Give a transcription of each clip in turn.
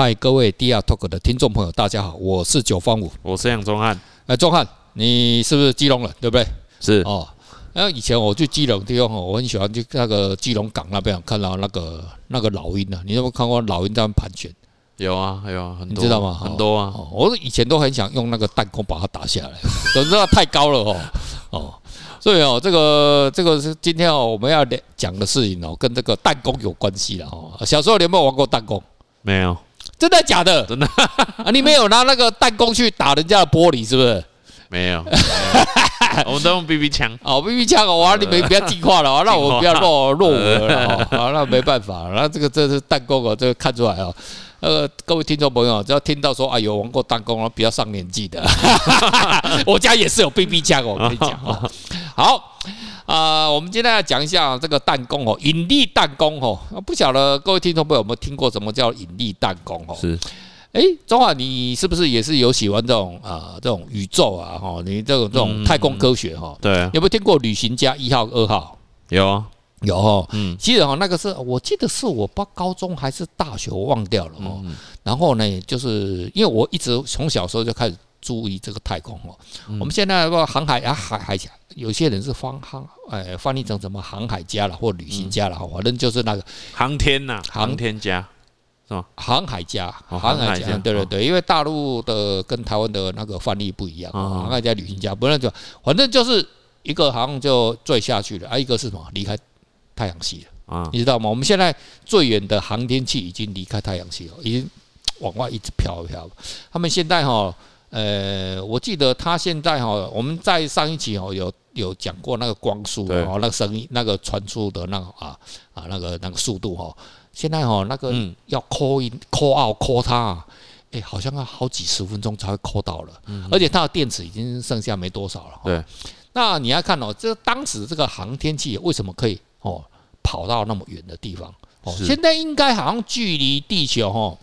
嗨，各位 DR Talk 的听众朋友，大家好，我是九方五，我是杨忠汉。哎，忠汉，你是不是基隆人，对不对？是哦。那以前我去基隆地方哦，我很喜欢去那个基隆港那边看到那个那个老鹰啊。你有没有看过老鹰在那盘旋？有啊，有啊，很多，你知道吗？很多啊。我以前都很想用那个弹弓把它打下来，可是它太高了哦。哦，所以哦，这个这个是今天哦我们要讲的事情哦，跟这个弹弓有关系了哦。小时候你有没有玩过弹弓？没有。真的假的？真的 啊！你没有拿那个弹弓去打人家的玻璃，是不是？没有，我们都用 BB 枪。哦，BB 枪哦，哇！你们不要进化了，让我不要落落伍了。好，那没办法，那这个这是弹弓哦，这个看出来哦。呃，各位听众朋友，只要听到说啊有玩过弹弓，比较上年纪的，我家也是有 BB 枪哦，我跟你讲哦。好。啊、呃，我们今天要讲一下这个弹弓哦，引力弹弓哦。不晓得各位听众朋友有没有听过什么叫引力弹弓哦？是，哎，中华，你是不是也是有喜欢这种啊、呃、这种宇宙啊哈？你这种这种太空科学哈？对，有没有听过旅行家一号、二号？有啊，有哦。嗯，其实哈，那个是我记得是我报高中还是大学，我忘掉了哦。然后呢，就是因为我一直从小时候就开始。注意这个太空哦，我们现在说航海啊，海海峡，有些人是翻航，哎，翻译成什么航海家了，或旅行家了，反正就是那个航天呐，航天家是吧？航海家，航海家，对对对，因为大陆的跟台湾的那个翻译不一样，航海家、旅行家，不然就反正就是一个好像就坠下去了，啊，一个是什么？离开太阳系了啊，你知道吗？我们现在最远的航天器已经离开太阳系了，已经往外一直飘一飘。他们现在哈。呃，我记得他现在哈，我们在上一期哦有有讲过那个光速哦，那个声音那个传出的那个啊啊那个那个速度哈，现在哈那个要 call in call out call 它，哎，好像要好几十分钟才会 call 到了，而且它的电池已经剩下没多少了。对，那你要看哦，这当时这个航天器为什么可以哦跑到那么远的地方？哦，现在应该好像距离地球哈。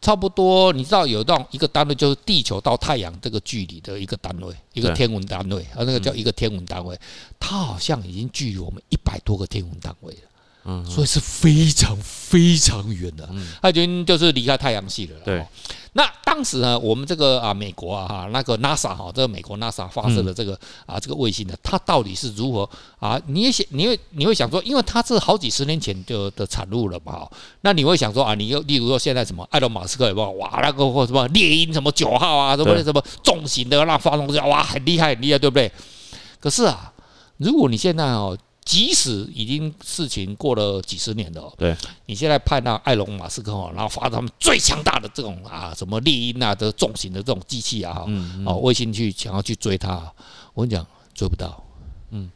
差不多，你知道有这样一个单位，就是地球到太阳这个距离的一个单位，一个天文单位，啊，那个叫一个天文单位，它好像已经距离我们一百多个天文单位了，嗯，所以是非常非常远的，它已经就是离开太阳系了，对。那当时呢，我们这个啊，美国啊，哈，那个 NASA 哈，这个美国 NASA 发射的这个啊，这个卫星呢，它到底是如何啊？你也想，你会你会想说，因为它是好几十年前就的产物了嘛，那你会想说啊，你又例如说现在什么，埃隆马斯克有没有？哇，那个或什么猎鹰什么九号啊，什么什么重型的那发动机，哇，很厉害很厉害，对不对？可是啊，如果你现在哦。即使已经事情过了几十年了，对，你现在派那埃隆马斯克哦，然后发他们最强大的这种啊，什么猎鹰啊的重型的这种机器啊，哈，哦，卫星去想要去追它，我跟你讲追不到，嗯，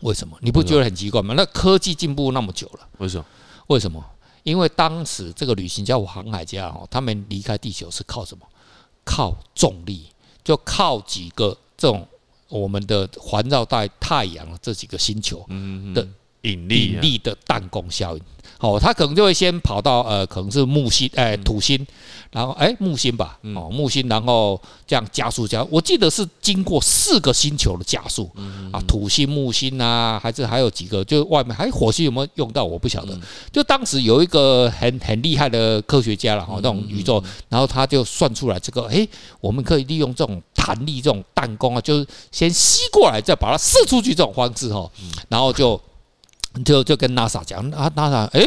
为什么？你不觉得很奇怪吗？那科技进步那么久了，为什么？为什么？因为当时这个旅行家或航海家哦，他们离开地球是靠什么？靠重力，就靠几个这种。我们的环绕在太阳这几个星球的引力引力的弹弓效应，哦，它可能就会先跑到呃，可能是木星，哎，土星，然后哎，木星吧，哦，木星，然后这样加速加，我记得是经过四个星球的加速，啊，土星、木星啊，还是还有几个，就外面还火星有没有用到，我不晓得。就当时有一个很很厉害的科学家了，哈，那种宇宙，然后他就算出来这个，哎，我们可以利用这种。弹力这种弹弓啊，就是先吸过来，再把它射出去这种方式哈，然后就就就跟 NASA 讲啊，NASA，哎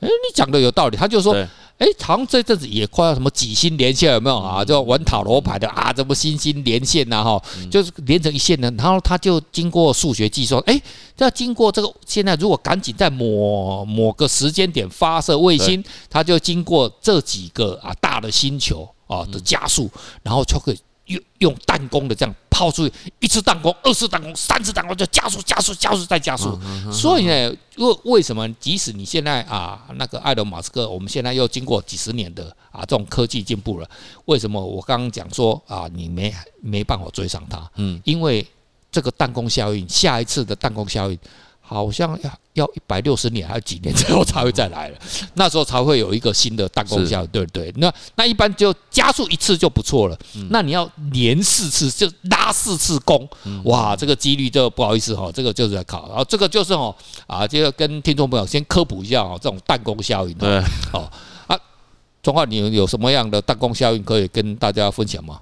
哎，你讲的有道理，他就说，哎，好像这阵子也快要什么几星连线有没有？啊？就玩塔罗牌的啊，怎么星星连线呐哈，就是连成一线的，然后他就经过数学计算，哎，要经过这个现在如果赶紧在某某个时间点发射卫星，他就经过这几个啊大的星球啊的加速，然后就可以。用用弹弓的这样抛出去，一次弹弓、二次弹弓、三次弹弓就加速、加速、加速再加速。所以呢，为为什么即使你现在啊，那个埃隆马斯克，我们现在又经过几十年的啊这种科技进步了，为什么我刚刚讲说啊，你没没办法追上他？嗯，因为这个弹弓效应，下一次的弹弓效应。好像要要一百六十年还有几年之后才会再来了，那时候才会有一个新的弹弓效应，对不对？那那一般就加速一次就不错了，那你要连四次就拉四次弓，哇，这个几率就不好意思哈，这个就是在考，然后这个就是哦啊，这个跟听众朋友先科普一下哦，这种弹弓效应，对，哦啊，中华你有什么样的弹弓效应可以跟大家分享吗？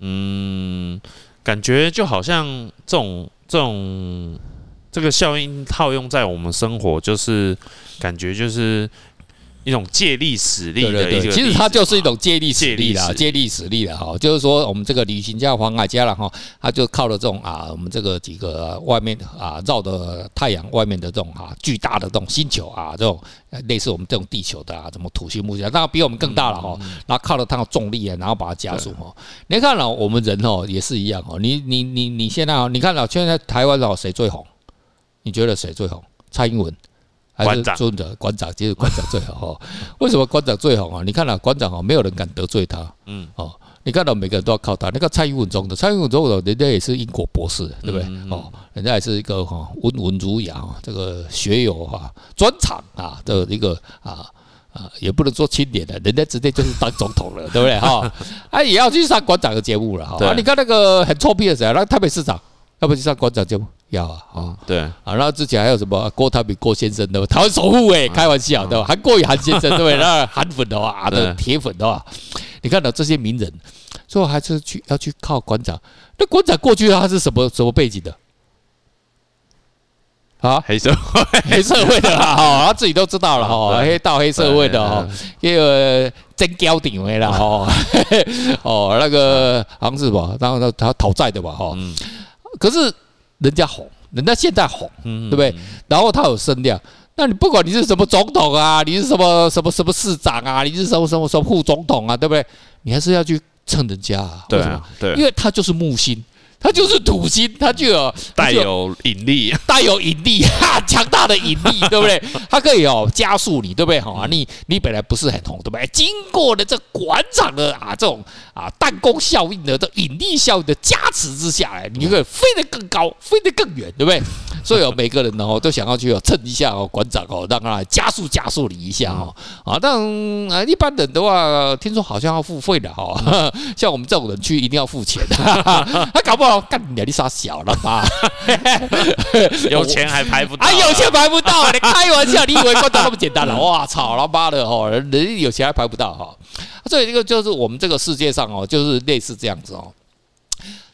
嗯，感觉就好像这种这种这个效应套用在我们生活，就是感觉就是。一种借力使力的一个，其实它就是一种借力使力啦，借力使力的哈，就是说我们这个旅行家黄海嘉了哈，他就靠了这种啊，我们这个几个外面啊绕的太阳外面的这种啊巨大的这种星球啊，这种类似我们这种地球的啊，什么土星、木星，当然比我们更大了哈，然后靠了它的重力啊，然后把它加速哈。你看了我们人哦也是一样哦，你你你你现在哦，你看了现在台湾哦谁最红？你觉得谁最红？蔡英文。还是尊的馆长，其实馆长最好哈。为什么馆长最好啊？你看了馆长哦，没有人敢得罪他。嗯哦，你看到每个人都要靠他。那个蔡英文总统，蔡英文总统人家也是英国博士，对不对？哦，人家也是一个哈温文儒雅，这个学有哈专长啊的一个啊啊，也不能说清廉的，人家直接就是当总统了，对不对？哈，啊也要去上馆长的节目了哈。啊，你看那个很臭屁的谁？那台北市长要不去上馆长节目？要啊，哦。对。啊，然后之前还有什么郭台铭郭先生的台湾首富哎，开玩笑对吧？韩国瑜韩先生 对不对？那韩粉的话，的铁粉的话，你看到这些名人，最后还是去要去靠馆长。那馆长过去他是什么什么背景的？啊，黑社会。黑社会的啦哈，他自己都知道了哈，黑道黑社会的哈，一个真交顶位了哈，哦那个好像是吧，然后他他讨债的吧哈，可是。人家红，人家现在红，对不对？然后他有声量，那你不管你是什么总统啊，你是什么什么什么市长啊，你是什么什么什么副总统啊，对不对？你还是要去蹭人家啊，为什么？对，因为他就是木星。它就是土星，它就有带有引力，带有引力，哈，强大的引力，对不对？它可以哦加速你，对不对？好，你你本来不是很红，对不对？经过了这馆长的啊这种啊弹弓效应的这引力效应的加持之下，来，你可以飞得更高，飞得更远，对不对？所以哦，每个人哦都想要去哦蹭一下哦馆长哦，让他加速加速你一下哦啊，但啊一般人的话，听说好像要付费的哈，像我们这种人去一定要付钱的，他搞不好。干你你傻小了吧？有钱还排不到？啊，有钱排不到？你开玩笑？你以为观众那么简单了？哇操，他妈的哦，人有钱还排不到哈？所以这个就是我们这个世界上哦，就是类似这样子哦。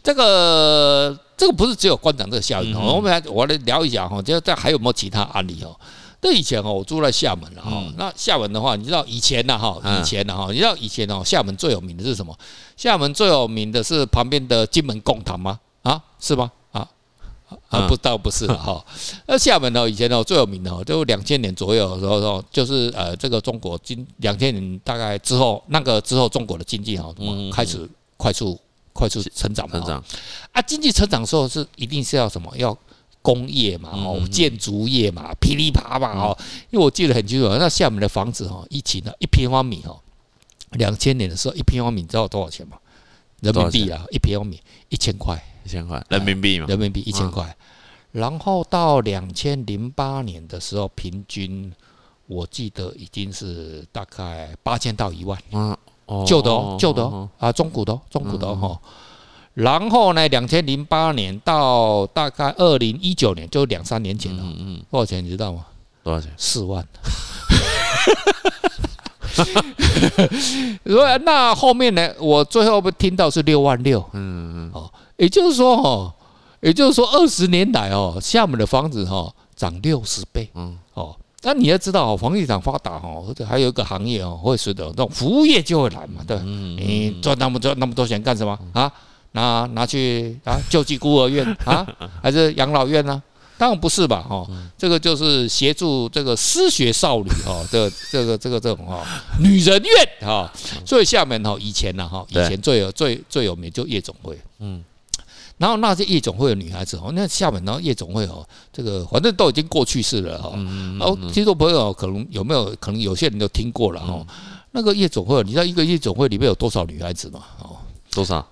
这个这个不是只有官长这个效应哦，我们来我来聊一下哈，就这还有没有其他案例哦？那以前哦，我住在厦门了哈。那厦门的话，你知道以前呢哈，以前呢哈，你知道以前哦，厦门最有名的是什么？厦门最有名的是旁边的金门贡糖吗？啊，是吗？啊啊，不，倒不是哈。那厦门呢，以前呢最有名的哦，就两千年左右的时候，就是呃，这个中国经两千年大概之后，那个之后中国的经济哈，开始快速快速成长嘛。成长啊，经济成长的时候是一定是要什么？要工业嘛，哦，建筑业嘛，噼里啪啦哦。因为我记得很清楚，那厦门的房子哈，一起呢一平方米哈。两千年的时候，一平方米知道多少钱吗？人民币啊，一平方米一千块，一千块人民币嘛，人民币一千块。然后到两千零八年的时候，平均我记得已经是大概八千到一万。嗯，旧的哦，旧的哦，啊，中古的，中古的哈。然后呢，两千零八年到大概二零一九年，就两三年前了。嗯嗯，多少钱你知道吗？多少钱？四万。所以那后面呢？我最后不听到是六万六。嗯嗯哦，也就是说哦，也就是说二十年来哦，厦门的房子哈涨六十倍。嗯哦，那你要知道哦，房地产发达哦，还有一个行业哦，会随着那种服务业就会来嘛，对吧？你赚那么赚那么多钱干什么啊？拿拿去啊救济孤儿院啊，还是养老院呢？当然不是吧，哈，这个就是协助这个失学少女哈的这个这个这种哈女人院哈，所以厦门哈以前呢哈以前最有最最有名就夜总会，嗯，然后那些夜总会的女孩子哦，那厦门然后夜总会哦，这个反正都已经过去式了哈，然后听众朋友可能有没有可能有些人都听过了哈，那个夜总会，你知道一个夜总会里面有多少女孩子吗？哦，多少？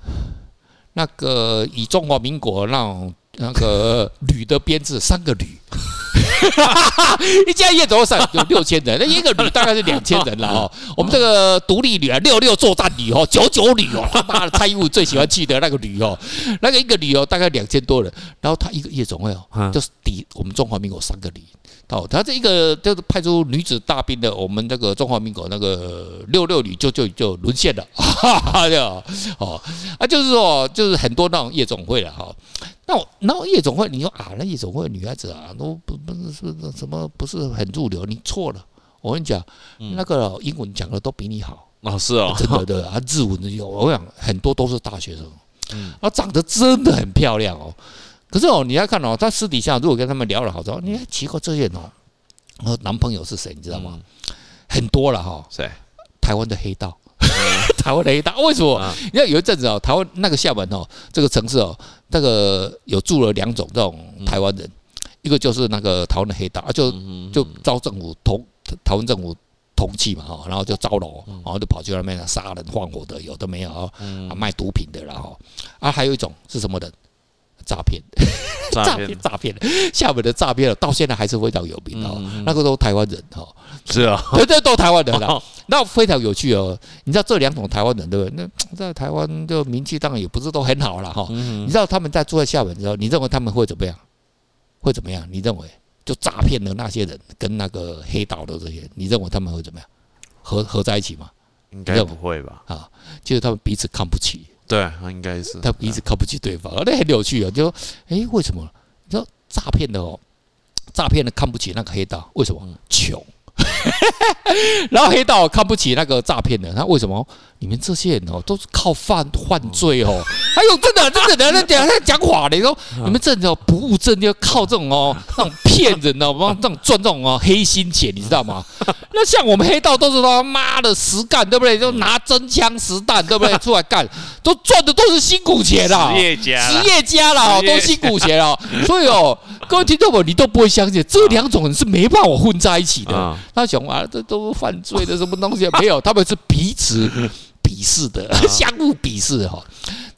那个以中华民国让。那个铝的编制，三个铝，一家夜总会上有六千人，那一个旅大概是两千人了 哦。我们这个独立旅啊，六六作战旅哦，九九旅哦，他妈的蔡英文最喜欢去的那个旅哦，那个一个旅哦大概两千多人，然后他一个夜总会哦，就是抵我们中华民国三个旅。哦，他这一个就是派出女子大兵的，我们那个中华民国那个六六旅就就就沦陷了，哈哈，哦，啊，就是说，就是很多那种夜总会了哈。那那夜总会，你说啊，那夜总会女孩子啊，都不不是是什么不是很入流，你错了。我跟你讲，那个英文讲的都比你好啊，是啊，真的的啊，日文的有，我讲很多都是大学生，嗯，啊，长得真的很漂亮哦。可是哦，你要看哦，他私底下如果跟他们聊了好之后，你还奇怪这些人哦，我男朋友是谁？你知道吗？嗯、很多了哈。谁？台湾的黑道，嗯、台湾的黑道为什么？嗯、你看有一阵子哦，台湾那个厦门哦，这个城市哦，那个有住了两种这种台湾人，嗯、一个就是那个台湾的黑道啊，就就遭政府同台湾政府通缉嘛哈，然后就招楼，然后就跑去那边杀人放火的，有的没有啊，卖毒品的然后啊，还有一种是什么人？诈骗，诈骗，诈骗！厦门的诈骗到现在还是非常有名哦。那个都台湾人哈，是啊，对对，都台湾人的。那非常有趣哦。你知道这两种台湾人对不对？那在台湾的名气当然也不是都很好了哈。你知道他们在住在厦门的时候，你认为他们会怎么样？会怎么样？你认为就诈骗的那些人跟那个黑道的这些，你认为他们会怎么样？合合在一起吗？应该不会吧？啊，就是他们彼此看不起。对，他应该是他彼此看不起对方，那很有趣啊！就说，哎，为什么？你说诈骗的哦，诈骗的看不起那个黑道，为什么？穷。然后黑道看不起那个诈骗的，他为什么？你们这些人哦，都是靠犯犯罪哦。还有真的真的，那讲那讲话的，说你们这种不务正业，靠这种哦，那种骗人的，帮这种赚这种哦黑心钱，你知道吗？那像我们黑道都是他妈的实干，对不对？就拿真枪实弹，对不对？出来干，都赚的都是辛苦钱啦，实业家，实业家啦，都辛苦钱哦。所以哦，各位听众们，你都不会相信，这两种人是没办法混在一起的。他讲啊，这都是犯罪的什么东西？没有，他们是彼此。鄙视的，相互鄙视哈。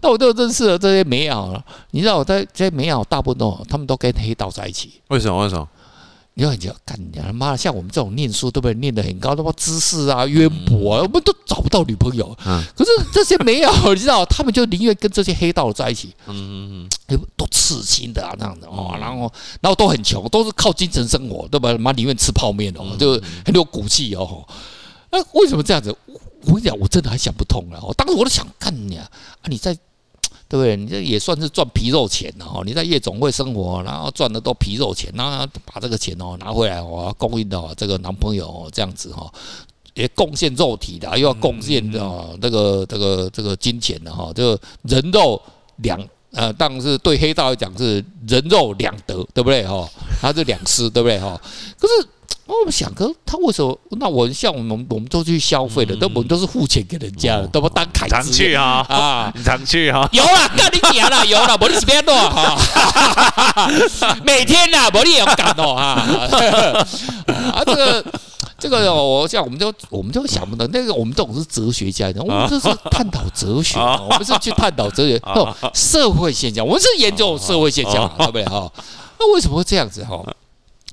那我都认识了这些美好，你知道我在这些美好大部分都，他们都跟黑道在一起。为什么？为什么？你说你要干你他妈的，像我们这种念书对不对？念得很高，他妈知识啊渊博啊，我们都找不到女朋友。嗯。可是这些没有，你知道，他们就宁愿跟这些黑道在一起。嗯嗯嗯。都刺青的啊，这样子哦，然后然后都很穷，都是靠精神生活，对吧？妈宁愿吃泡面哦，就很有骨气哦。那为什么这样子？我跟你讲，我真的还想不通了。我当时我都想干你啊！啊，你在对不对？你这也算是赚皮肉钱了哈。你在夜总会生活，然后赚的都皮肉钱，然后把这个钱哦拿回来哦，供应到这个男朋友这样子哈，也贡献肉体的，又要贡献哦这个这个这个金钱的哈，就人肉两呃，当然是对黑道来讲是人肉两得，对不对哈？他是两失，对不对哈？可是。我们想，哥他为什么？那我像我们，我们都去消费的，都我们都是付钱给人家的，都不当凯子。常去啊啊，常去哈。有了，跟你娘了，有了，我你是别多哈。每天呐，我你也要干哦哈。啊，这个这个，我像我们就我们就想不到，那个我们这种是哲学家，我们这是探讨哲学，我们是去探讨哲学，社会现象，我们是研究社会现象，对不对哈？那为什么会这样子哈？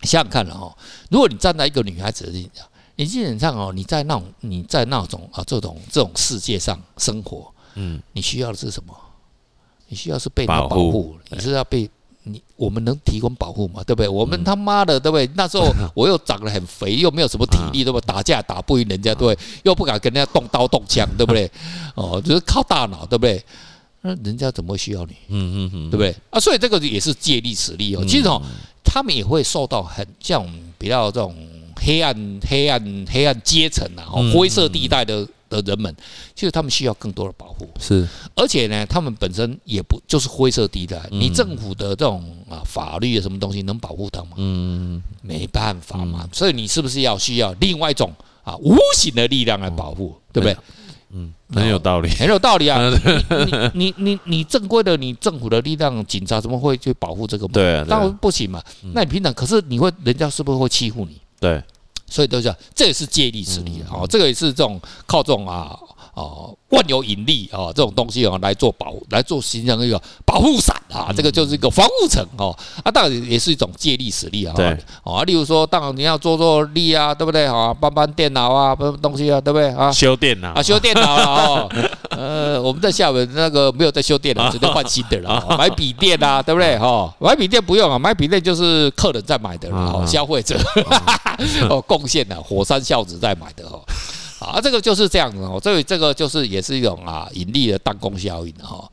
想想看了哈，如果你站在一个女孩子的立场，你基本上哦，你在那种你在那种啊这种这种世界上生活，嗯，你需要的是什么？你需要是被保护，你是要被你我们能提供保护吗？对不对？我们他妈的对不对？那时候 我又长得很肥，又没有什么体力，对不对？打架打不赢人家，对不对？又不敢跟人家动刀动枪，对不对？哦，就是靠大脑，对不对？那人家怎么会需要你？嗯嗯嗯，对不对？啊，所以这个也是借力使力哦。其实哦。他们也会受到很像比较这种黑暗、黑暗、黑暗阶层啊，灰色地带的的人们，其实他们需要更多的保护。是，而且呢，他们本身也不就是灰色地带。你政府的这种啊法律啊什么东西能保护他吗？嗯，没办法嘛。所以你是不是要需要另外一种啊无形的力量来保护，对不对？嗯，很有道理，很有道理啊！你你你你正规的，你政府的力量，警察怎么会去保护这个？对啊，当然不行嘛。那你平常可是你会，人家是不是会欺负你？对，所以都是这也是借力使力啊！这个也是这种靠这种啊哦，万有引力啊，这种东西啊，来做保，来做形成一个保护伞啊，这个就是一个防护层哦。啊，当然也是一种借力使力啊。对。啊，例如说，当然你要做做力啊，对不对？啊，搬搬电脑啊，搬东西啊，对不对？啊，修电脑啊，修电脑了哦。呃，我们在厦门那个没有在修电脑，直接换新的了。买笔电啊，对不对？哈，买笔电不用啊，买笔电就是客人在买的了，消费者哦贡献的火山孝子在买的哦。啊，这个就是这样子哦，这这个就是也是一种啊引力的弹弓效应哈。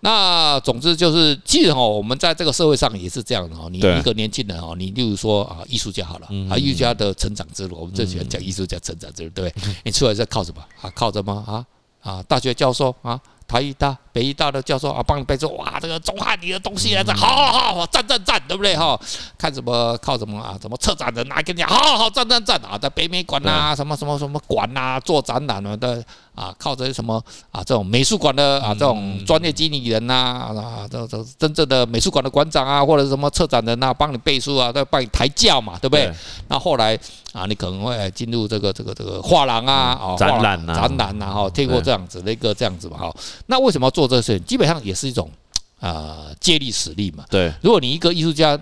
那总之就是，其实哦，我们在这个社会上也是这样的哦。你一个年轻人哦，你例如说啊，艺术家好了啊，艺术家的成长之路，我们最喜欢讲艺术家成长之路，对不对？你出来是靠什么啊？靠什么啊？啊，大学教授啊。台艺大、北艺大的教授啊，帮你背书，哇，这个钟汉你的东西来着，好好好，赞赞赞，对不对哈？看什么靠什么啊？什么策展人啊，跟你讲，好好好，赞赞赞啊，在北美馆呐，什么什么什么馆呐，做展览啊的啊，靠着什么啊？这种美术馆的啊，这种专业经理人呐啊，这这真正的美术馆的馆长啊，或者什么策展人呐，帮你背书啊，再帮你抬轿嘛，对不对？那后来。啊，你可能会进入这个这个这个画廊啊，哦，展览啊，展览啊，哈，听过这样子的一个这样子嘛，哈。那为什么要做这些？基本上也是一种啊借力使力嘛。对，如果你一个艺术家，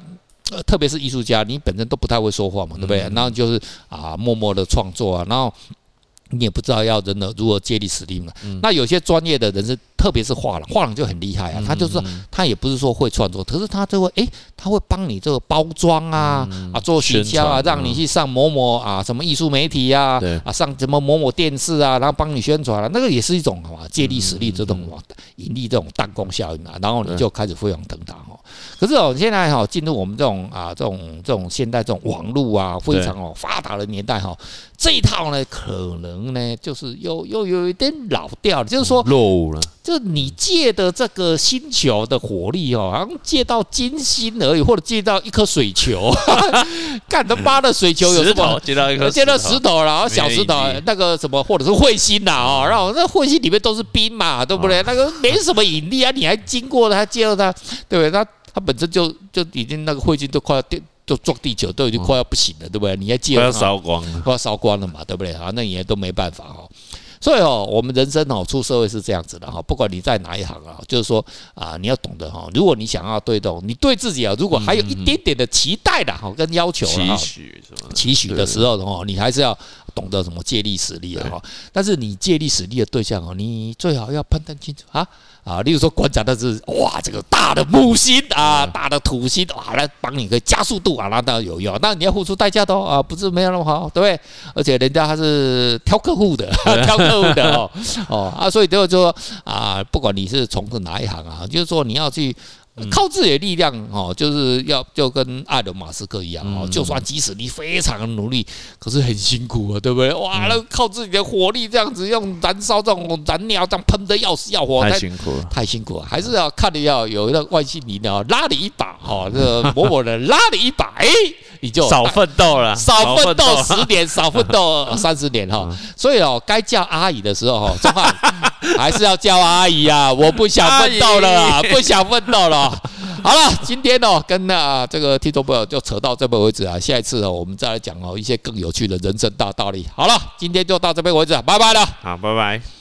呃，特别是艺术家，你本身都不太会说话嘛，对不对？然后就是啊，默默的创作啊，然后。你也不知道要人的如何借力使力嘛？那有些专业的人是，特别是画廊，画廊就很厉害啊。他就是他也不是说会创作，可是他就会诶，他会帮你这个包装啊啊，做行销啊，让你去上某某啊什么艺术媒体呀啊，上什么某某电视啊，然后帮你宣传啊，那个也是一种啊借力使力这种引力这种弹弓效应啊，然后你就开始飞黄腾达哦。可是哦，现在哈进入我们这种啊这种这种现代这种网络啊非常哦发达的年代哈。这一套呢，可能呢，就是又又有一点老掉了，就是说，了，就你借的这个星球的火力哦，好像借到金星而已，或者借到一颗水球，干他妈的水球有什么？借到一颗，借到石头，然后小石头那个什么，或者是彗星呐啊，然后那彗星里面都是冰嘛，对不对？那个没什么引力啊，你还经过它，借到它，对不对？它它本身就就已经那个彗星都快要掉，就撞地球都已经快要不行了，对不对？你还借？快要烧光了，快要烧光了嘛，对不对？啊，那也都没办法哈。所以哦，我们人生哦，出社会是这样子的哈。不管你在哪一行啊，就是说啊，你要懂得哈。如果你想要对动，你对自己啊，如果还有一点点的期待的哈，跟要求啊，期许？期许的时候的话，你还是要懂得什么借力使力的哈。但是你借力使力的对象哦，你最好要判断清楚啊。啊，例如说观察的是哇，这个大的木星啊，大的土星啊，来帮你个加速度啊，那当然有用，那你要付出代价的哦，啊，不是没有那么好，对不对？而且人家还是挑客户的，挑客户的哦，哦啊，所以就是说啊，不管你是从事哪一行啊，就是说你要去。靠自己的力量哦，就是要就跟埃隆·马斯克一样哦，就算即使你非常的努力，可是很辛苦啊，对不对？哇，那靠自己的火力这样子用燃烧这种燃料这样喷的要死要活，太辛苦了，太辛苦了，还是要看你要有一个外星力量拉你一把哈，这个 某某人拉你一把，哎，你就少奋斗了，少奋斗十年，少奋斗 三十年哈。所以哦，该叫阿姨的时候哈，还是要叫阿姨啊，我不想奋斗了，不想奋斗了。好了，今天哦，跟那这个听众朋友就扯到这边为止啊。下一次哦，我们再来讲哦一些更有趣的人生大道理。好了，今天就到这边为止，拜拜了。好，拜拜。